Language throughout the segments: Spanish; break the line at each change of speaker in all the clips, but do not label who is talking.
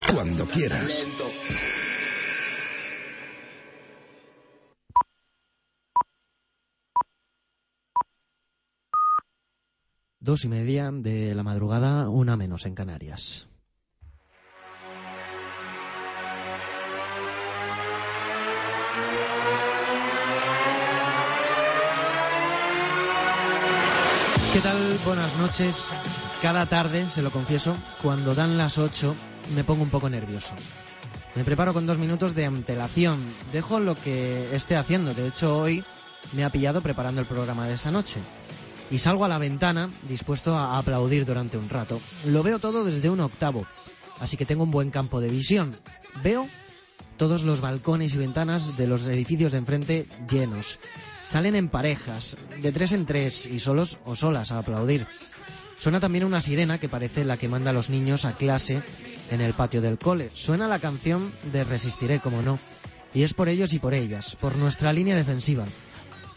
cuando quieras.
Dos y media de la madrugada, una menos en Canarias. ¿Qué tal? Buenas noches. Cada tarde, se lo confieso, cuando dan las ocho, me pongo un poco nervioso. Me preparo con dos minutos de antelación. Dejo lo que esté haciendo. De hecho, hoy me ha pillado preparando el programa de esta noche. Y salgo a la ventana dispuesto a aplaudir durante un rato. Lo veo todo desde un octavo. Así que tengo un buen campo de visión. Veo todos los balcones y ventanas de los edificios de enfrente llenos. Salen en parejas, de tres en tres y solos o solas a aplaudir. Suena también una sirena que parece la que manda a los niños a clase en el patio del cole. Suena la canción de Resistiré, como no. Y es por ellos y por ellas, por nuestra línea defensiva,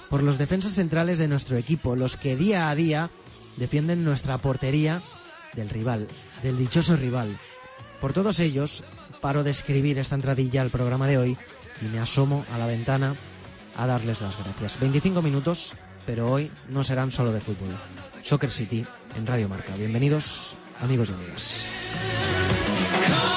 por los defensas centrales de nuestro equipo, los que día a día defienden nuestra portería del rival, del dichoso rival. Por todos ellos, paro de escribir esta entradilla al programa de hoy y me asomo a la ventana a darles las gracias. 25 minutos, pero hoy no serán solo de fútbol. Soccer City en Radio Marca. Bienvenidos, amigos y amigas. Una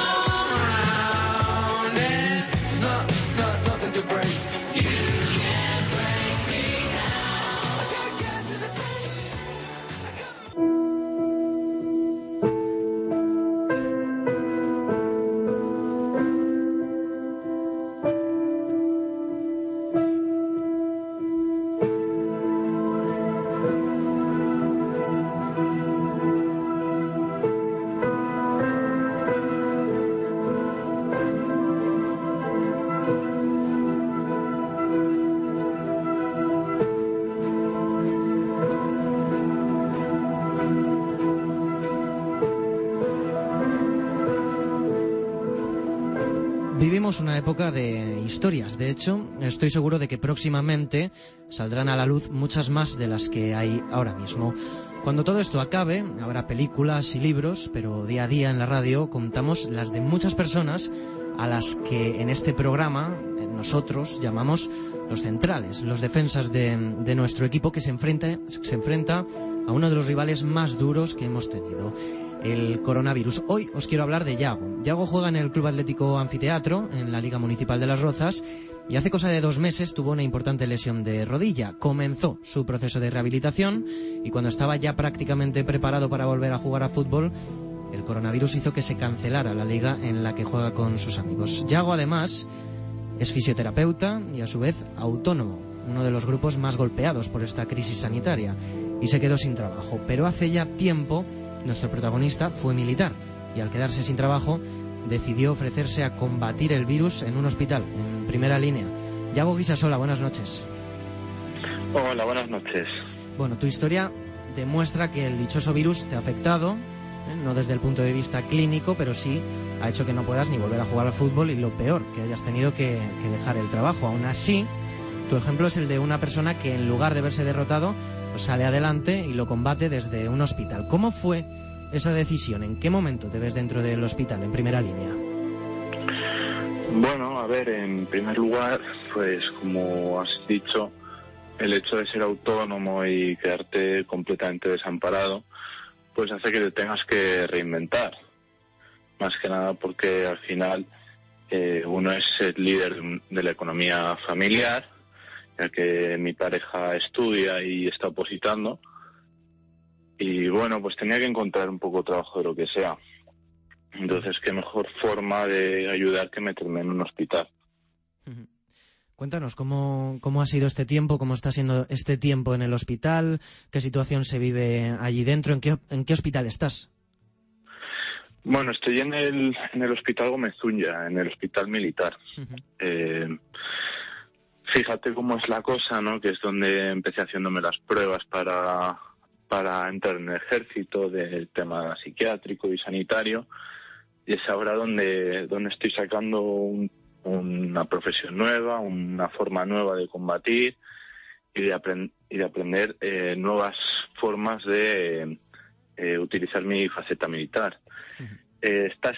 época de historias. De hecho, estoy seguro de que próximamente saldrán a la luz muchas más de las que hay ahora mismo. Cuando todo esto acabe, habrá películas y libros, pero día a día en la radio contamos las de muchas personas a las que en este programa nosotros llamamos los centrales, los defensas de, nuestro equipo que se enfrenta, se enfrenta a uno de los rivales más duros que hemos tenido el coronavirus. Hoy os quiero hablar de Yago. Yago juega en el Club Atlético Anfiteatro, en la Liga Municipal de Las Rozas, y hace cosa de dos meses tuvo una importante lesión de rodilla. Comenzó su proceso de rehabilitación y cuando estaba ya prácticamente preparado para volver a jugar a fútbol, el coronavirus hizo que se cancelara la liga en la que juega con sus amigos. Yago además es fisioterapeuta y a su vez autónomo, uno de los grupos más golpeados por esta crisis sanitaria, y se quedó sin trabajo. Pero hace ya tiempo nuestro protagonista fue militar y al quedarse sin trabajo decidió ofrecerse a combatir el virus en un hospital, en primera línea. Yago Guisasola, buenas noches.
Hola, buenas noches.
Bueno, tu historia demuestra que el dichoso virus te ha afectado, ¿eh? no desde el punto de vista clínico, pero sí ha hecho que no puedas ni volver a jugar al fútbol y lo peor, que hayas tenido que, que dejar el trabajo. Aún así, tu ejemplo es el de una persona que en lugar de verse derrotado, sale adelante y lo combate desde un hospital. ¿Cómo fue esa decisión? ¿En qué momento te ves dentro del hospital, en primera línea?
Bueno, a ver, en primer lugar, pues como has dicho, el hecho de ser autónomo y quedarte completamente desamparado, pues hace que te tengas que reinventar. Más que nada porque al final eh, uno es el líder de la economía familiar ya que mi pareja estudia y está opositando. Y bueno, pues tenía que encontrar un poco de trabajo de lo que sea. Entonces, qué mejor forma de ayudar que meterme en un hospital.
Cuéntanos, ¿cómo, ¿cómo ha sido este tiempo? ¿Cómo está siendo este tiempo en el hospital? ¿Qué situación se vive allí dentro? ¿En qué, en qué hospital estás?
Bueno, estoy en el, en el Hospital Gomezuña, en el Hospital Militar. eh, fíjate cómo es la cosa, ¿no? Que es donde empecé haciéndome las pruebas para, para entrar en el ejército del tema psiquiátrico y sanitario. Y es ahora donde, donde estoy sacando una profesión nueva, una forma nueva de combatir y de, y de aprender eh, nuevas formas de eh, utilizar mi faceta militar. Eh, estas,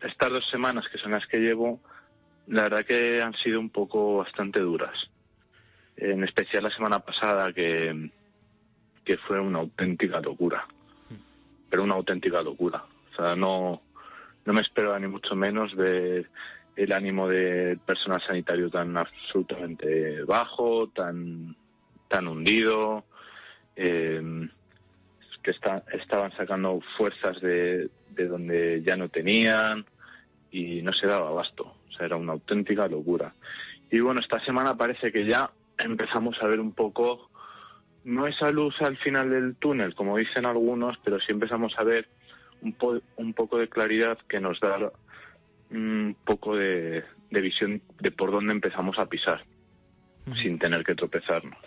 estas dos semanas que son las que llevo, la verdad que han sido un poco bastante duras. En especial la semana pasada que, que fue una auténtica locura. Pero una auténtica locura. O sea, no, no me esperaba ni mucho menos ver el ánimo del personal sanitario tan absolutamente bajo, tan, tan hundido, eh, que está, estaban sacando fuerzas de, de donde ya no tenían y no se daba abasto. O sea, era una auténtica locura. Y bueno, esta semana parece que ya empezamos a ver un poco, no esa luz al final del túnel, como dicen algunos, pero sí empezamos a ver un, un poco de claridad que nos da un poco de, visión de por dónde empezamos a pisar, sin tener que tropezarnos.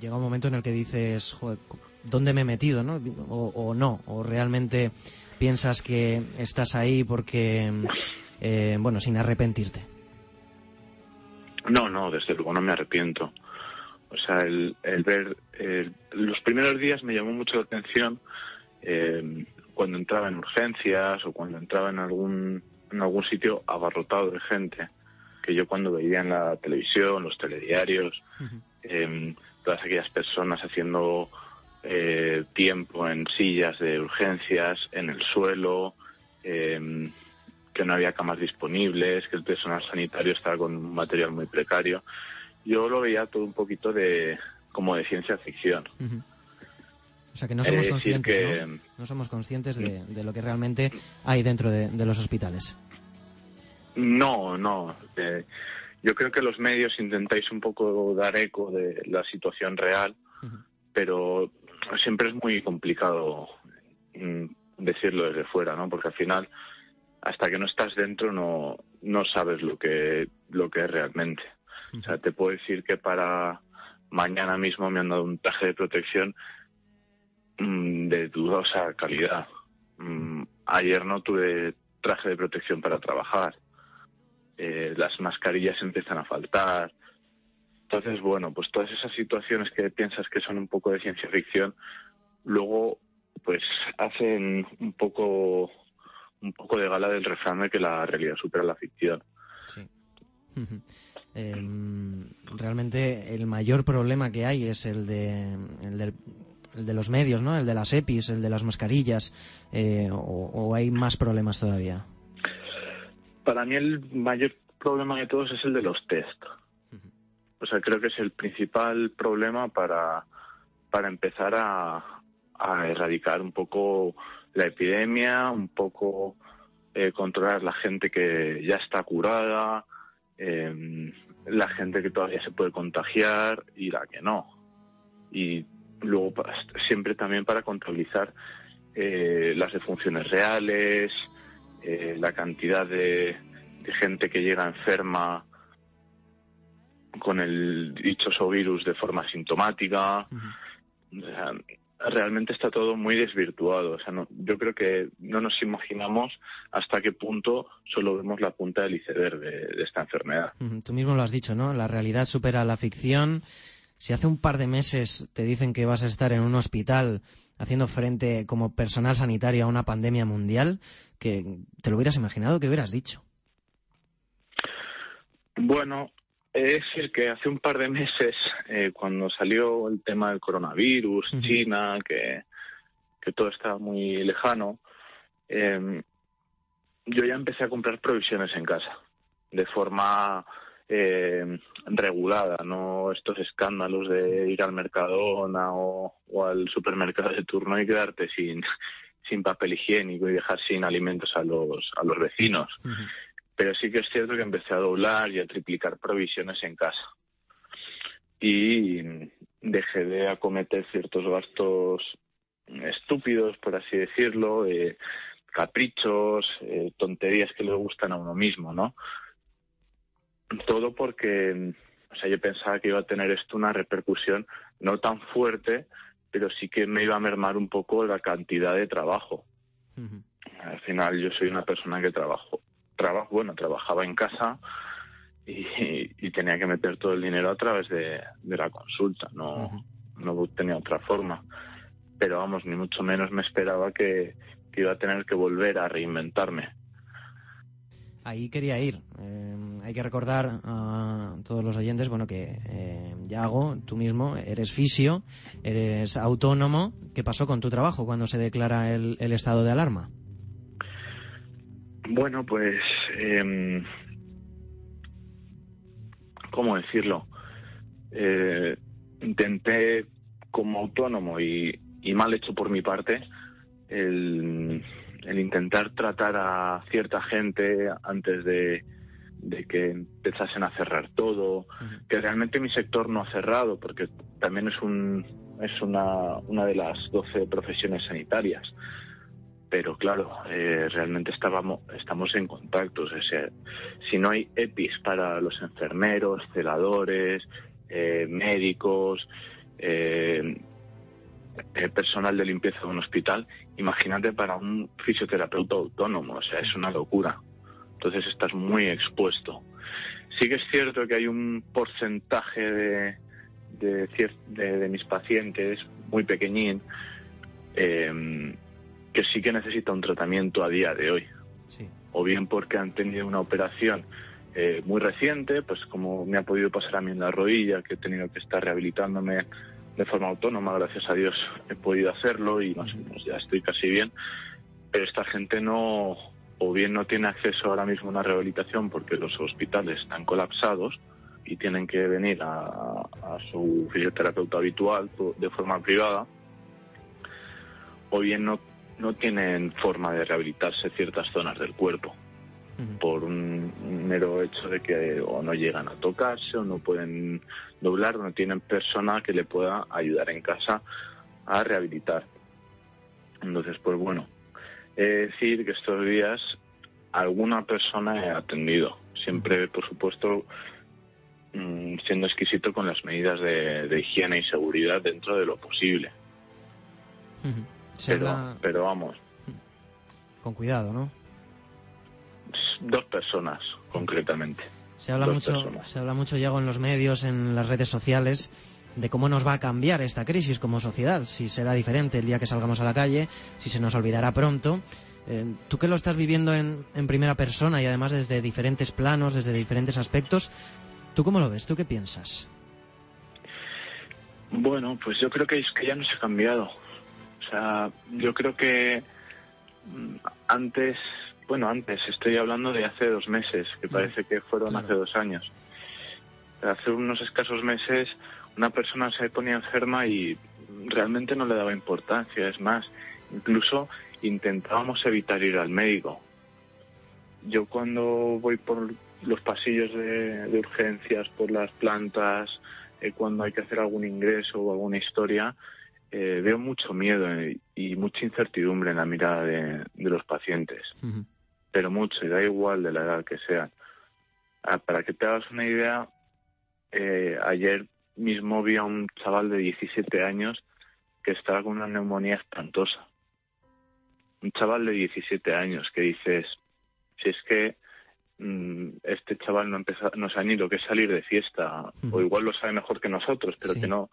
Llega un momento en el que dices, joder, ¿dónde me he metido? ¿no? O, o no, o realmente piensas que estás ahí porque, eh, bueno, sin arrepentirte.
No, no, desde luego no me arrepiento. O sea, el, ver, los primeros días me llamó mucho la atención eh, cuando entraba en urgencias o cuando entraba en algún, en algún sitio abarrotado de gente, que yo cuando veía en la televisión, los telediarios, eh, todas aquellas personas haciendo eh, tiempo en sillas de urgencias, en el suelo, eh, que no había camas disponibles, que el personal sanitario estaba con un material muy precario. Yo lo veía todo un poquito de como de ciencia ficción.
O sea que no somos conscientes, ¿no? somos conscientes de, lo que realmente hay dentro de, los hospitales.
No, no. Eh, yo creo que los medios intentáis un poco dar eco de la situación real, pero siempre es muy complicado mm, decirlo desde fuera, ¿no? Porque al final, hasta que no estás dentro, no, no sabes lo que, lo que es realmente. O sea, te puedo decir que para mañana mismo me han dado un traje de protección mm, de dudosa calidad. Mm, ayer no tuve traje de protección para trabajar. Eh, las mascarillas empiezan a faltar. Entonces, bueno, pues todas esas situaciones que piensas que son un poco de ciencia ficción, luego pues hacen un poco un poco de gala del refrán de que la realidad supera la ficción. Sí.
Em, realmente el mayor problema que hay es el de, el, de los medios, ¿no? El de las EPIs, el de las mascarillas, eh, o, hay más problemas todavía?
Para mí el mayor problema de todos es el de los test. O sea, creo que es el principal problema para, para empezar a, erradicar un poco la epidemia, un poco eh, controlar la gente que ya está curada, em, la gente que todavía se puede contagiar y la que no. Y luego siempre también para contabilizar eh, las defunciones reales, eh, la cantidad de, de, gente que llega enferma con el dichoso virus de forma sintomática. Realmente está todo muy desvirtuado. O sea, yo creo que no nos imaginamos hasta qué punto solo vemos la punta del iceberg de, esta enfermedad.
Tú mismo lo has dicho, ¿no? La realidad supera la ficción. Si hace un par de meses te dicen que vas a estar en un hospital haciendo frente como personal sanitario a una pandemia mundial, que te lo hubieras imaginado, que hubieras dicho?
Bueno, es el que hace un par de meses, eh, cuando salió el tema del coronavirus, China, que, todo estaba muy lejano, em, yo ya empecé a comprar provisiones en casa, de forma em, regulada, no estos escándalos de ir al Mercadona o, al supermercado de turno y quedarte sin, sin papel higiénico y dejar sin alimentos a los, a los vecinos. Pero sí que es cierto que empecé a doblar y a triplicar provisiones en casa. Y dejé de acometer ciertos gastos estúpidos, por así decirlo, caprichos, eh, tonterías que le gustan a uno mismo, ¿no? Todo porque, o sea, yo pensaba que iba a tener esto una repercusión no tan fuerte, pero sí que me iba a mermar un poco la cantidad de trabajo. Al final yo soy una persona que trabajo, trabajo bueno, trabajaba en casa y, tenía que meter todo el dinero a través de, la consulta, no, no tenía otra forma. Pero vamos, ni mucho menos me esperaba que, iba a tener que volver a reinventarme.
Ahí quería ir. Eh, hay que recordar a todos los oyentes, bueno, que eh, Yago, tú mismo, eres fisio, eres autónomo. ¿Qué pasó con tu trabajo cuando se declara el, estado de alarma?
Bueno, pues, eh, ¿cómo decirlo? Eh, intenté como autónomo y, mal hecho por mi parte el, intentar tratar a cierta gente antes de, que empezasen a cerrar todo, que realmente mi sector no ha cerrado, porque también es un es una, una de las 12 profesiones sanitarias. Pero claro, eh, realmente estábamos, estamos en contacto. si no hay EPIs para los enfermeros, celadores, eh, médicos, eh, eh, personal de limpieza de un hospital, imagínate para un fisioterapeuta autónomo, o sea, es una locura. Entonces estás muy expuesto. Sí que es cierto que hay un porcentaje de, de, mis pacientes muy pequeñín que sí que necesita un tratamiento a día de hoy. O bien porque han tenido una operación eh, muy reciente, pues como me ha podido pasar a mí en la rodilla, que he tenido que estar rehabilitándome de forma autónoma, gracias a Dios he podido hacerlo y más o menos ya estoy casi bien. Pero esta gente no, o bien no tiene acceso ahora mismo a una rehabilitación porque los hospitales están colapsados y tienen que venir a, a su fisioterapeuta habitual de forma privada, o bien no, no tienen forma de rehabilitarse ciertas zonas del cuerpo por un mero hecho de que o no llegan a tocarse o no pueden doblar, no tienen persona que le pueda ayudar en casa a rehabilitar. Entonces, pues bueno, es decir que estos días alguna persona he atendido, siempre, por supuesto, mm, siendo exquisito con las medidas de, higiene y seguridad dentro de lo posible. Pero, pero vamos.
Con cuidado, ¿no?
dos personas, concretamente.
Se habla mucho, se habla mucho, Yago, en los medios, en las redes sociales, de cómo nos va a cambiar esta crisis como sociedad, si será diferente el día que salgamos a la calle, si se nos olvidará pronto. Eh, tú que lo estás viviendo en, en, primera persona y además desde diferentes planos, desde diferentes aspectos, ¿tú cómo lo ves? ¿Tú qué piensas?
Bueno, pues yo creo que es que ya no se ha cambiado. Sea, yo creo que mm, antes bueno, antes, estoy hablando de hace dos meses, que parece que fueron hace dos años. Hace unos escasos meses una persona se ponía enferma y realmente no le daba importancia. Es más, incluso intentábamos evitar ir al médico. Yo cuando voy por los pasillos de, urgencias, por las plantas, eh, cuando hay que hacer algún ingreso o alguna historia, eh, veo mucho miedo y mucha incertidumbre en la mirada de, los pacientes. Pero mucho, y da igual de la edad que sea. Ah, para que te hagas una idea, eh, ayer mismo vi a un chaval de 17 años que estaba con una neumonía espantosa. Un chaval de 17 años que dices, si es que mm, este chaval no, empezó, no sabe ni lo que es salir de fiesta, o igual lo sabe mejor que nosotros, pero que no,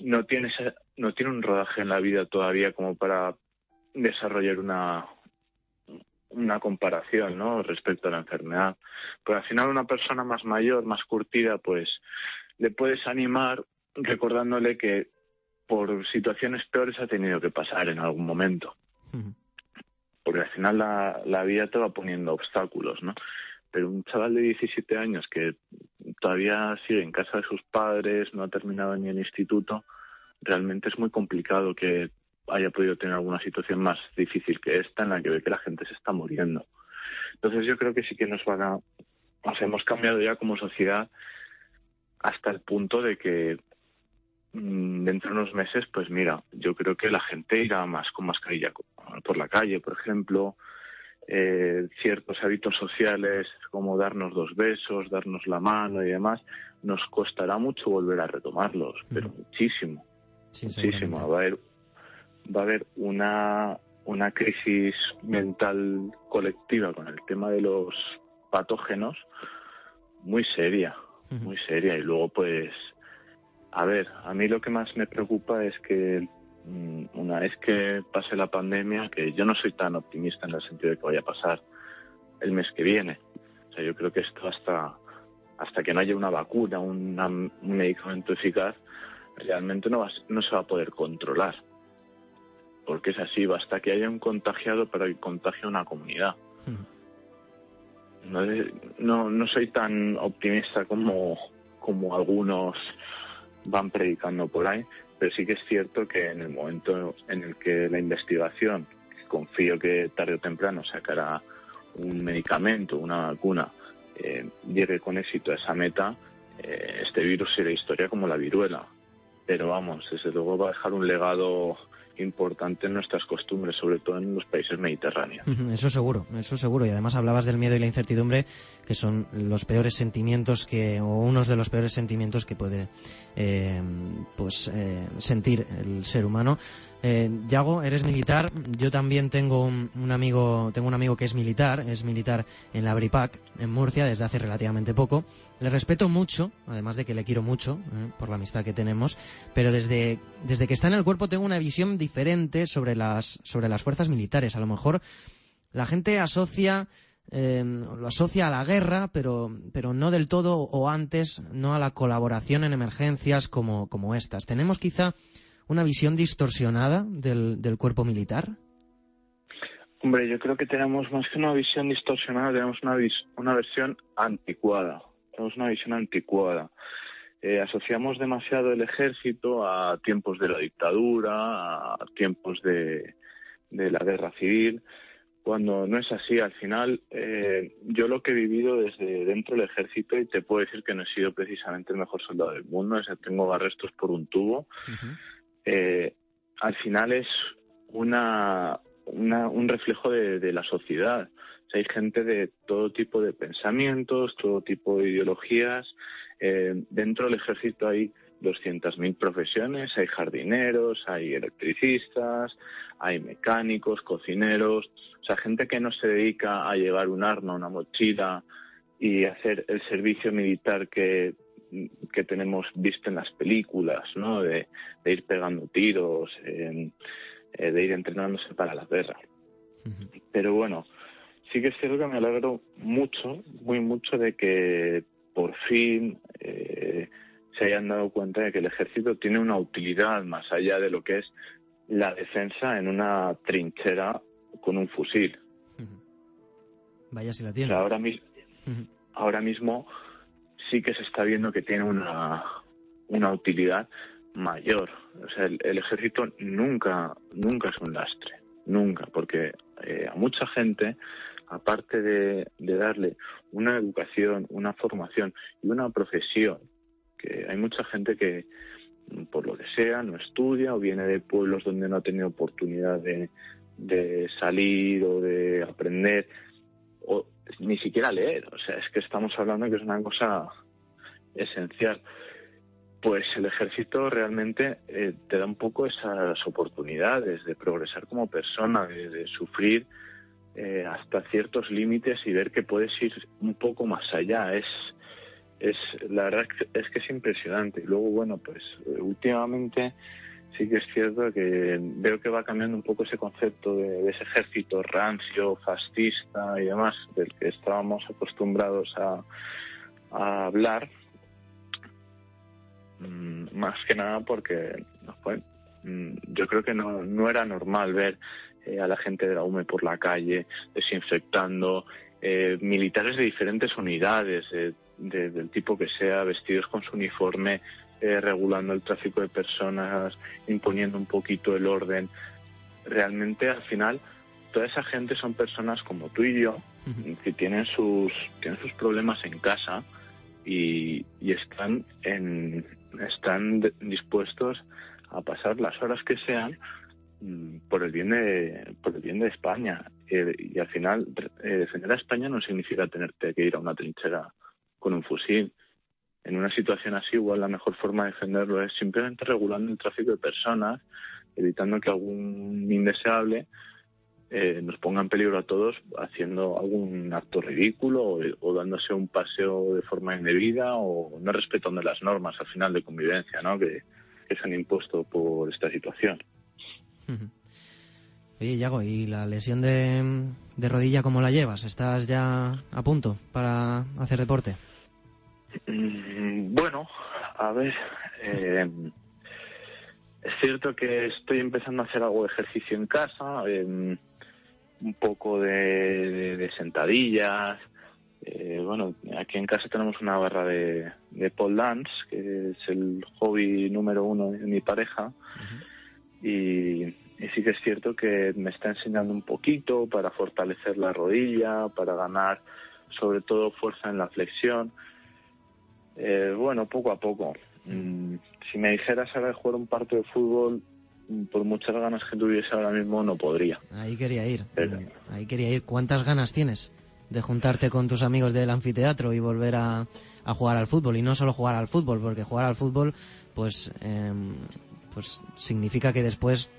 no, tiene no tiene un rodaje en la vida todavía como para desarrollar una, una comparación ¿no? respecto a la enfermedad. Pero al final una persona más mayor, más curtida, pues le puedes animar recordándole que por situaciones peores ha tenido que pasar en algún momento. Porque al final la, la vida te va poniendo obstáculos, ¿no? Pero un chaval de 17 años que todavía sigue en casa de sus padres, no ha terminado ni el instituto, realmente es muy complicado que haya podido tener alguna situación más difícil que esta en la que ve que la gente se está muriendo. Entonces yo creo que sí que nos van a, nos hemos cambiado ya como sociedad hasta el punto de que mm, dentro de unos meses, pues mira, yo creo que la gente irá más con mascarilla por la calle, por ejemplo, eh, ciertos hábitos sociales como darnos dos besos, darnos la mano y demás, nos costará mucho volver a retomarlos, pero muchísimo, muchísimo. Va a haber, va a haber una, una crisis mental colectiva con el tema de los patógenos muy seria, muy seria. Y luego, pues, a ver, a mí lo que más me preocupa es que Mm, una vez que pase la pandemia, que yo no soy tan optimista en el sentido de que vaya a pasar el mes que viene. O sea, yo creo que esto hasta, hasta que no haya una vacuna, un medicamento eficaz, realmente no, va, no se va a poder controlar. Porque es así, basta que haya un contagiado para que contagie una comunidad. No, no, no soy tan optimista como, como algunos van predicando por ahí, pero sí que es cierto que en el momento en el que la investigación, confío que tarde o temprano sacará un medicamento, una vacuna, eh, llegue con éxito a esa meta, eh, este virus será historia como la viruela. Pero vamos, desde luego va a dejar un legado importante en nuestras costumbres, sobre todo en los países mediterráneos.
Eso seguro, eso seguro. Y además hablabas del miedo y la incertidumbre, que son los peores sentimientos que, o unos de los peores sentimientos que puede eh, pues eh, sentir el ser humano. Eh, Yago, eres militar. Yo también tengo un, amigo, tengo un amigo que es militar, es militar en la Bripac, en Murcia, desde hace relativamente poco. Le respeto mucho, además de que le quiero mucho, eh, por la amistad que tenemos, pero desde, desde que está en el cuerpo tengo una visión diferente sobre las, sobre las fuerzas militares. A lo mejor la gente asocia, eh, lo asocia a la guerra, pero, pero no del todo o antes, no a la colaboración en emergencias como, como estas. Tenemos quizá una visión distorsionada del, del cuerpo militar?
Hombre, yo creo que tenemos más que una visión distorsionada, tenemos una, una versión anticuada. Tenemos una visión anticuada. Eh, asociamos demasiado el ejército a tiempos de la dictadura, a tiempos de, de la guerra civil, cuando no es así. Al final, eh, yo lo que he vivido desde dentro del ejército, y te puedo decir que no he sido precisamente el mejor soldado del mundo, es que tengo arrestos por un tubo. Eh, al final es una, un reflejo de, la sociedad. Hay gente de todo tipo de pensamientos, todo tipo de ideologías. Eh, dentro del ejército hay 200.000 profesiones, hay jardineros, hay electricistas, hay mecánicos, cocineros, o sea, gente que no se dedica a llevar un arma, una mochila y hacer el servicio militar que que tenemos visto en las películas, ¿no? De, ir pegando tiros, eh, de ir entrenándose para la guerra. Pero bueno, sí que es cierto que me alegro mucho, muy mucho de que por fin eh, se hayan dado cuenta de que el ejército tiene una utilidad más allá de lo que es la defensa en una trinchera con un fusil.
Vaya si la tiene.
ahora, ahora mismo sí que se está viendo que tiene una, una utilidad mayor. O sea, el, ejército nunca, nunca es un lastre, nunca, porque eh, a mucha gente, aparte de, darle una educación, una formación y una profesión, que hay mucha gente que, por lo que sea, no estudia o viene de pueblos donde no ha tenido oportunidad de, de salir o de aprender, o ni siquiera leer. O sea, es que estamos hablando que es una cosa esencial. Pues el ejército realmente eh, te da un poco esas oportunidades de progresar como persona, de, sufrir eh, hasta ciertos límites y ver que puedes ir un poco más allá. Es, es la verdad es que es impresionante. Y luego, bueno, pues últimamente sí que es cierto que veo que va cambiando un poco ese concepto de, ese ejército rancio, fascista y demás, del que estábamos acostumbrados a, hablar, mm, más que nada porque mm, yo creo que no, no era normal ver eh, a la gente de la UME por la calle desinfectando, eh, militares de diferentes unidades, del tipo que sea, vestidos con su uniforme, eh, regulando el tráfico de personas, imponiendo un poquito el orden. Realmente al final toda esa gente son personas como tú y yo que tienen sus tienen sus problemas en casa y, están en, están dispuestos a pasar las horas que sean por el bien de por el bien de España eh, y al final eh, defender a España no significa tenerte que ir a una trinchera con un fusil en una situación así igual la mejor forma de defenderlo es simplemente regulando el tráfico de personas evitando que algún indeseable eh, nos ponga en peligro a todos haciendo algún acto ridículo o, dándose un paseo de forma indebida o no respetando las normas al final de convivencia ¿no? que, se han impuesto por esta situación.
Oye, Yago, ¿y la lesión de, de rodilla cómo la llevas? ¿Estás ya a punto para hacer deporte?
Mm, bueno, a ver, eh, es cierto que estoy empezando a hacer algo de ejercicio en casa, em, un poco de, sentadillas. Eh, bueno, aquí en casa tenemos una barra de, de pole dance, que es el hobby número uno de mi pareja. Y, y, sí que es cierto que me está enseñando un poquito para fortalecer la rodilla, para ganar sobre todo fuerza en la flexión. Eh, bueno, poco a poco. Mm, si me dijeras ahora de jugar un partido de fútbol, mm, por muchas ganas que tuviese ahora mismo, no podría.
Ahí quería ir. Ahí quería ir. ¿Cuántas ganas tienes de juntarte con tus amigos del anfiteatro y volver a, jugar al fútbol? Y no solo jugar al fútbol, porque jugar al fútbol, pues, em, pues significa que después,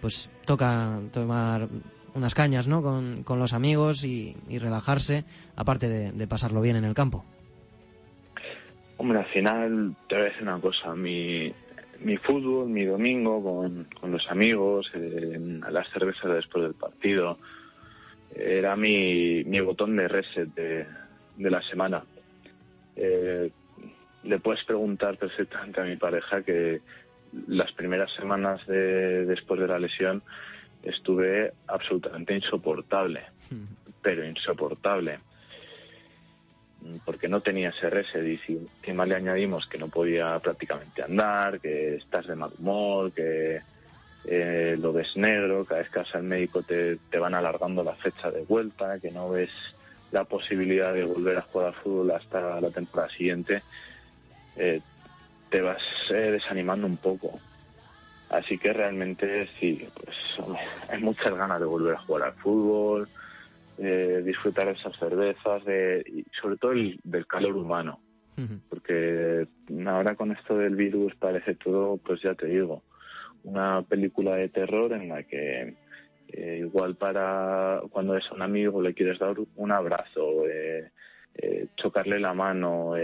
pues toca tomar unas cañas, ¿no? Con, los amigos y, relajarse, aparte de pasarlo bien en el campo.
Hombre, al final te voy a decir una cosa. Mi, mi fútbol, mi domingo con, con los amigos, a las cervezas después del partido, era mi, mi botón de reset de, de la semana. Eh, le puedes preguntar perfectamente a mi pareja que las primeras semanas de, después de la lesión estuve absolutamente insoportable, pero insoportable. Porque no tenía ese y si encima le añadimos que no podía prácticamente andar, que estás de mal humor, que eh, lo ves negro, cada vez que vas al médico te, te van alargando la fecha de vuelta, que no ves la posibilidad de volver a jugar al fútbol hasta la temporada siguiente, eh, te vas eh, desanimando un poco. Así que realmente sí, pues hay muchas ganas de volver a jugar al fútbol, eh, disfrutar de esas cervezas, de, y sobre todo el, del calor humano. Porque ahora con esto del virus parece todo, pues ya te digo, una película de terror en la que eh, igual para cuando es un amigo le quieres dar un abrazo, eh, eh chocarle la mano,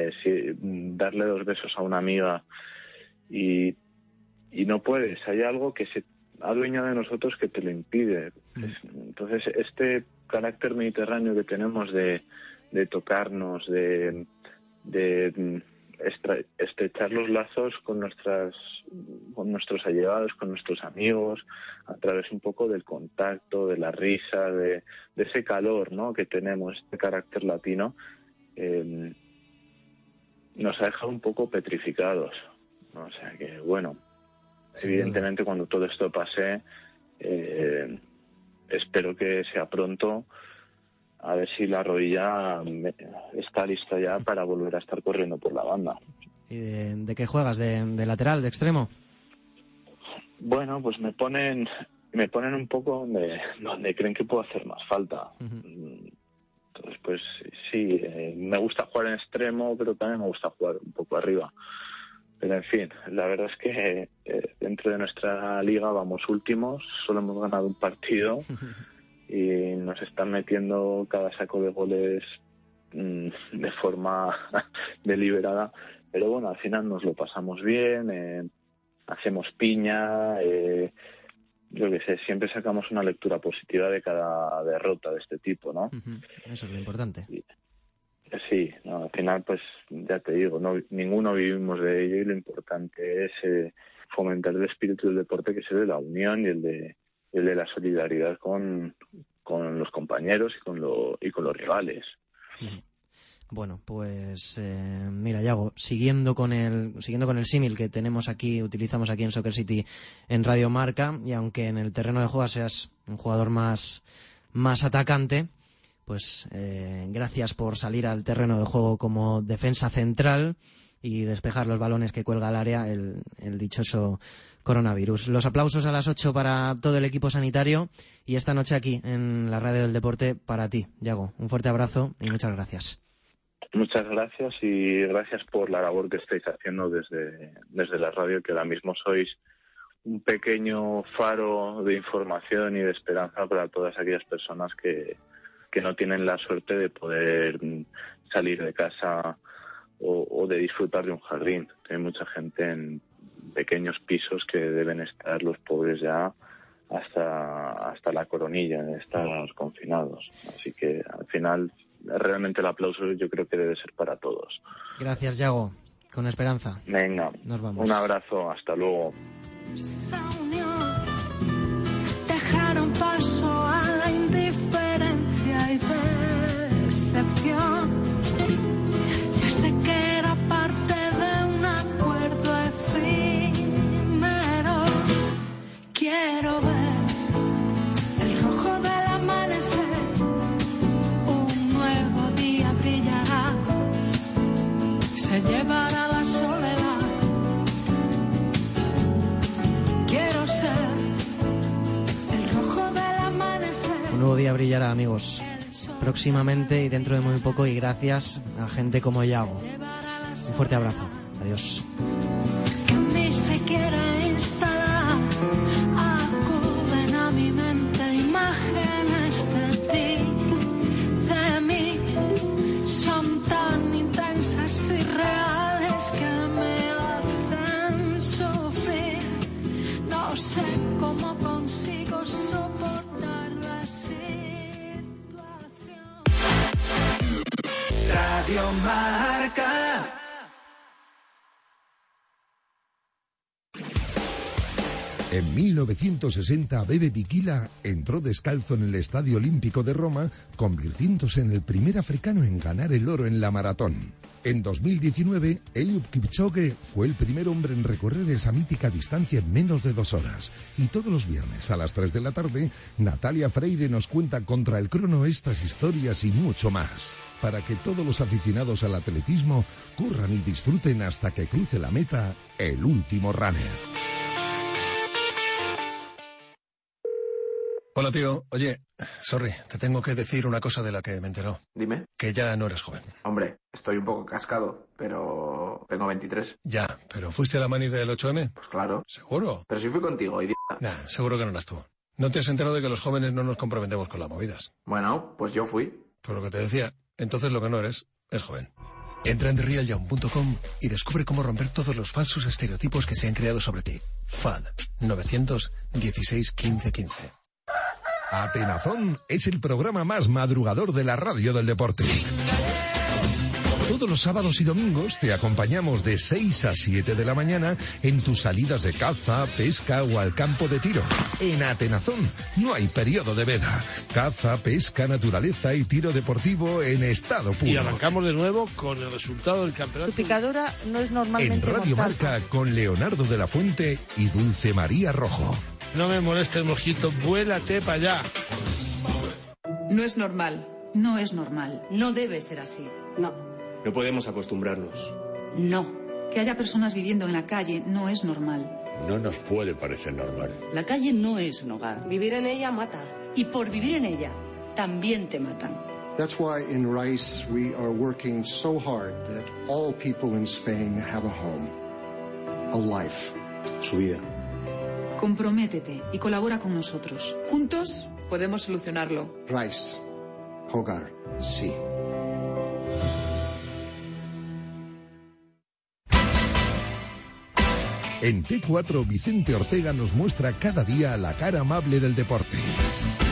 darle dos besos a una amiga y, y no puedes. Hay algo que se adueña de nosotros que te lo impide. Entonces, este carácter mediterráneo que tenemos de, de tocarnos, de, de mm, estrechar los lazos con nuestras con nuestros allegados, con nuestros amigos, a través un poco del contacto, de la risa, de, ese calor ¿no? que tenemos, este carácter latino, em, nos ha dejado un poco petrificados. O sea que, bueno, evidentemente cuando todo esto pase, eh, espero que sea pronto, a ver si la rodilla está lista ya para volver a estar corriendo por la banda.
¿Y de, qué juegas? ¿De, lateral, de extremo?
Bueno, pues me ponen me ponen un poco donde, donde creen que puedo hacer más falta. Entonces, pues sí, eh, me gusta jugar en extremo, pero también me gusta jugar un poco arriba. Pero en fin, la verdad es que eh, dentro de nuestra liga vamos últimos, solo hemos ganado un partido y nos están metiendo cada saco de goles mm, de forma deliberada. Pero bueno, al final nos lo pasamos bien, eh, hacemos piña, eh, yo qué sé, siempre sacamos una lectura positiva de cada derrota de este tipo, ¿no?
Eso es lo importante.
Sí, al final, pues ya te digo, no, ninguno vivimos de ello y lo importante es eh, fomentar el espíritu del deporte que es el de la unión y el de, el de la solidaridad con, con los compañeros y con, lo, y con los rivales.
Bueno, pues eh, mira, Yago, siguiendo con el siguiendo con el símil que tenemos aquí, utilizamos aquí en Soccer City en Radio Marca, y aunque en el terreno de juego seas un jugador más más atacante, pues eh, gracias por salir al terreno de juego como defensa central y despejar los balones que cuelga al área el, el dichoso coronavirus. Los aplausos a las 8 para todo el equipo sanitario y esta noche aquí en la radio del deporte para ti, Yago. Un fuerte abrazo y muchas gracias.
Muchas gracias y gracias por la labor que estáis haciendo desde, desde la radio, que ahora mismo sois un pequeño faro de información y de esperanza para todas aquellas personas que, que no tienen la suerte de poder salir de casa o, o de disfrutar de un jardín. Hay mucha gente en pequeños pisos que deben estar los pobres ya hasta, hasta la coronilla de estar confinados. Así que al final realmente el aplauso yo creo que debe ser para todos.
Gracias, Yago. Con esperanza.
Venga,
Nos vamos.
un abrazo, hasta luego.
Dejaron paso a la indiferencia y decepción. Ya sé que era parte de un acuerdo efímero. Quiero ver
Próximamente y dentro de muy poco y gracias a gente como Yago. Un fuerte abrazo. Adiós.
Marca.
En 1960, Bebe Bikila entró descalzo en el Estadio Olímpico de Roma, convirtiéndose en el primer africano en ganar el oro en la maratón. En 2019, Eliud Kipchoge fue el primer hombre en recorrer esa mítica distancia en menos de dos horas. Y todos los viernes a las 3 de la tarde, Natalia Freire nos cuenta contra el crono estas historias y mucho más. Para que todos los aficionados al atletismo corran y disfruten hasta que cruce la meta el último runner.
Hola, tío. Oye, sorry, te tengo que decir una cosa de la que me enteró.
Dime.
Que ya no eres joven.
Hombre, estoy un poco cascado, pero tengo 23.
Ya, pero ¿fuiste a la mani del 8M?
Pues claro.
¿Seguro?
Pero si fui contigo, idiota.
Nah, seguro que no eras tú. ¿No te has enterado de que los jóvenes no nos comprometemos con las movidas?
Bueno, pues yo fui.
Por lo que te decía, entonces lo que no eres es joven. Entra en TheRealYoung.com y descubre cómo romper todos los falsos estereotipos que se han creado sobre ti. FAD 916 15 15.
Atenazón es el programa más madrugador de la radio del deporte. Todos los sábados y domingos te acompañamos de 6 a 7 de la mañana en tus salidas de caza, pesca o al campo de tiro. En Atenazón no hay periodo de veda. Caza, pesca, naturaleza y tiro deportivo en estado puro.
Y arrancamos de nuevo con el resultado del
Su
campeonato.
picadura no es normalmente
En Radio
mortal.
Marca con Leonardo de la Fuente y Dulce María Rojo.
No me molestes, mosquito, vuélate para allá.
No es normal.
No es normal. No debe ser así.
No.
No podemos acostumbrarnos.
No. Que haya personas viviendo en la calle no es normal.
No nos puede parecer normal.
La calle no es un hogar. Vivir en ella mata.
Y por vivir en ella, también te matan.
That's why in Rice we are working so hard that all people in Spain have a home, a life.
Su vida.
Comprométete y colabora con nosotros.
Juntos podemos solucionarlo.
Rice, hogar, sí.
En T4 Vicente Ortega nos muestra cada día la cara amable del deporte.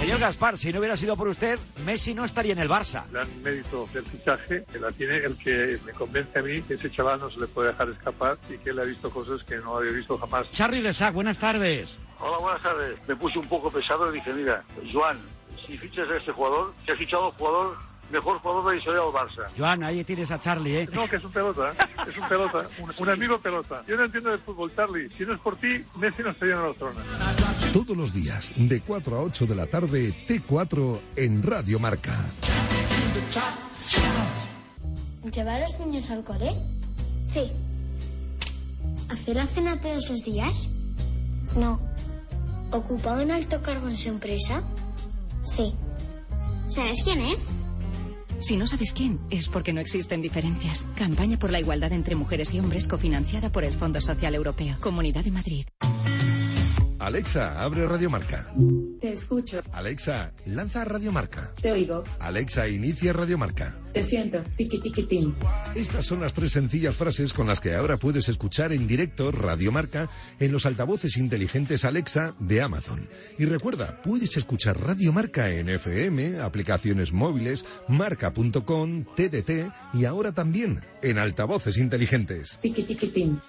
Señor Gaspar, si no hubiera sido por usted, Messi no estaría en el Barça.
El gran mérito del fichaje que la tiene el que me convence a mí que ese chaval no se le puede dejar escapar y que él ha visto cosas que no había visto jamás.
Charlie Resac, buenas tardes.
Hola, buenas tardes. Me puse un poco pesado y dije, mira, Joan, si fichas a este jugador, que has fichado a un jugador, mejor jugador de la historia del Barça.
Joan, ahí tienes a Charlie, ¿eh?
No, que es un pelota, ¿eh? es un pelota, un, un amigo pelota. Yo no entiendo de fútbol, Charlie. Si no es por ti, Messi no estaría en la trona.
Todos los días, de 4 a 8 de la tarde, T4 en Radio Marca.
¿Llevar a los niños al cole?
Sí. ¿Hacer la cena todos los días? No. ¿Ocupado un alto cargo en su empresa? Sí. ¿Sabes quién es?
Si no sabes quién, es porque no existen diferencias. Campaña por la igualdad entre mujeres y hombres cofinanciada por el Fondo Social Europeo. Comunidad de Madrid.
Alexa, abre Radiomarca.
Te escucho.
Alexa, lanza Radiomarca.
Te oigo.
Alexa, inicia Radiomarca.
Te siento. Tiki tiki tin.
Estas son las tres sencillas frases con las que ahora puedes escuchar en directo Radiomarca en los altavoces inteligentes Alexa de Amazon. Y recuerda, puedes escuchar Radiomarca en FM, aplicaciones móviles, marca.com, TDT y ahora también en altavoces inteligentes.
Tiki tiki tin.